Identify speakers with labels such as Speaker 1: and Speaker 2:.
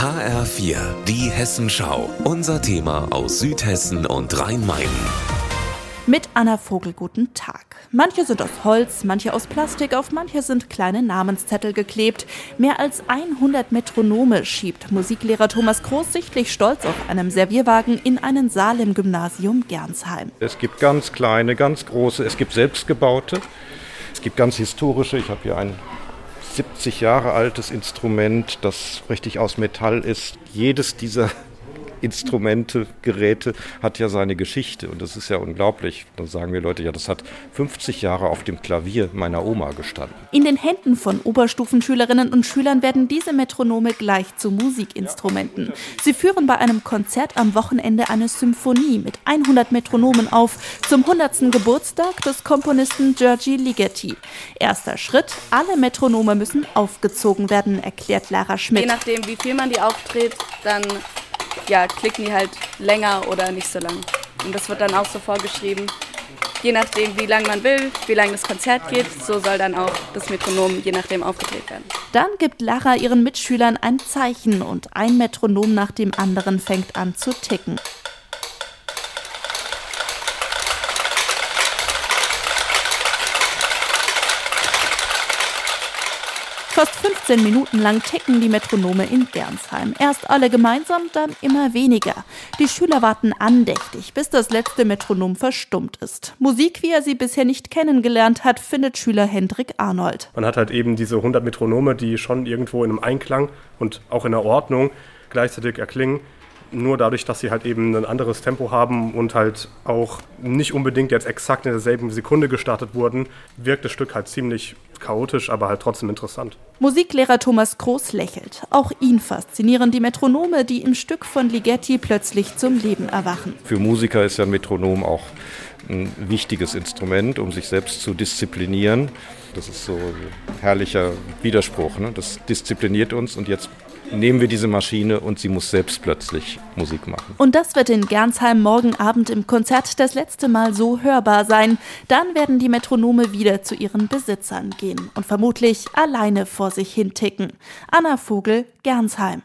Speaker 1: HR4, die Hessenschau. Unser Thema aus Südhessen und Rhein-Main.
Speaker 2: Mit Anna Vogel, guten Tag. Manche sind aus Holz, manche aus Plastik, auf manche sind kleine Namenszettel geklebt. Mehr als 100 Metronome schiebt Musiklehrer Thomas Groß sichtlich stolz auf einem Servierwagen in einen Saal im Gymnasium Gernsheim.
Speaker 3: Es gibt ganz kleine, ganz große, es gibt selbstgebaute, es gibt ganz historische. Ich habe hier ein 70 Jahre altes Instrument, das richtig aus Metall ist. Jedes dieser Instrumente, Geräte hat ja seine Geschichte und das ist ja unglaublich. Dann sagen wir Leute, ja, das hat 50 Jahre auf dem Klavier meiner Oma gestanden.
Speaker 2: In den Händen von Oberstufenschülerinnen und Schülern werden diese Metronome gleich zu Musikinstrumenten. Sie führen bei einem Konzert am Wochenende eine Symphonie mit 100 Metronomen auf zum 100. Geburtstag des Komponisten Giorgi Ligeti. Erster Schritt, alle Metronome müssen aufgezogen werden, erklärt Lara Schmidt.
Speaker 4: Je nachdem, wie viel man die aufdreht, dann ja, klicken die halt länger oder nicht so lang. Und das wird dann auch so vorgeschrieben. Je nachdem, wie lang man will, wie lang das Konzert geht, so soll dann auch das Metronom je nachdem aufgedreht werden.
Speaker 2: Dann gibt Lara ihren Mitschülern ein Zeichen und ein Metronom nach dem anderen fängt an zu ticken. Fast 15 Minuten lang ticken die Metronome in Gernsheim. Erst alle gemeinsam, dann immer weniger. Die Schüler warten andächtig, bis das letzte Metronom verstummt ist. Musik, wie er sie bisher nicht kennengelernt hat, findet Schüler Hendrik Arnold.
Speaker 5: Man hat halt eben diese 100 Metronome, die schon irgendwo in einem Einklang und auch in der Ordnung gleichzeitig erklingen nur dadurch, dass sie halt eben ein anderes Tempo haben und halt auch nicht unbedingt jetzt exakt in derselben Sekunde gestartet wurden, wirkt das Stück halt ziemlich chaotisch, aber halt trotzdem interessant.
Speaker 2: Musiklehrer Thomas Groß lächelt. Auch ihn faszinieren die Metronome, die im Stück von Ligeti plötzlich zum Leben erwachen.
Speaker 3: Für Musiker ist ja ein Metronom auch ein wichtiges Instrument, um sich selbst zu disziplinieren. Das ist so ein herrlicher Widerspruch. Ne? Das diszipliniert uns und jetzt nehmen wir diese Maschine und sie muss selbst plötzlich Musik machen.
Speaker 2: Und das wird in Gernsheim morgen Abend im Konzert das letzte Mal so hörbar sein. Dann werden die Metronome wieder zu ihren Besitzern gehen und vermutlich alleine vor sich hin ticken. Anna Vogel, Gernsheim.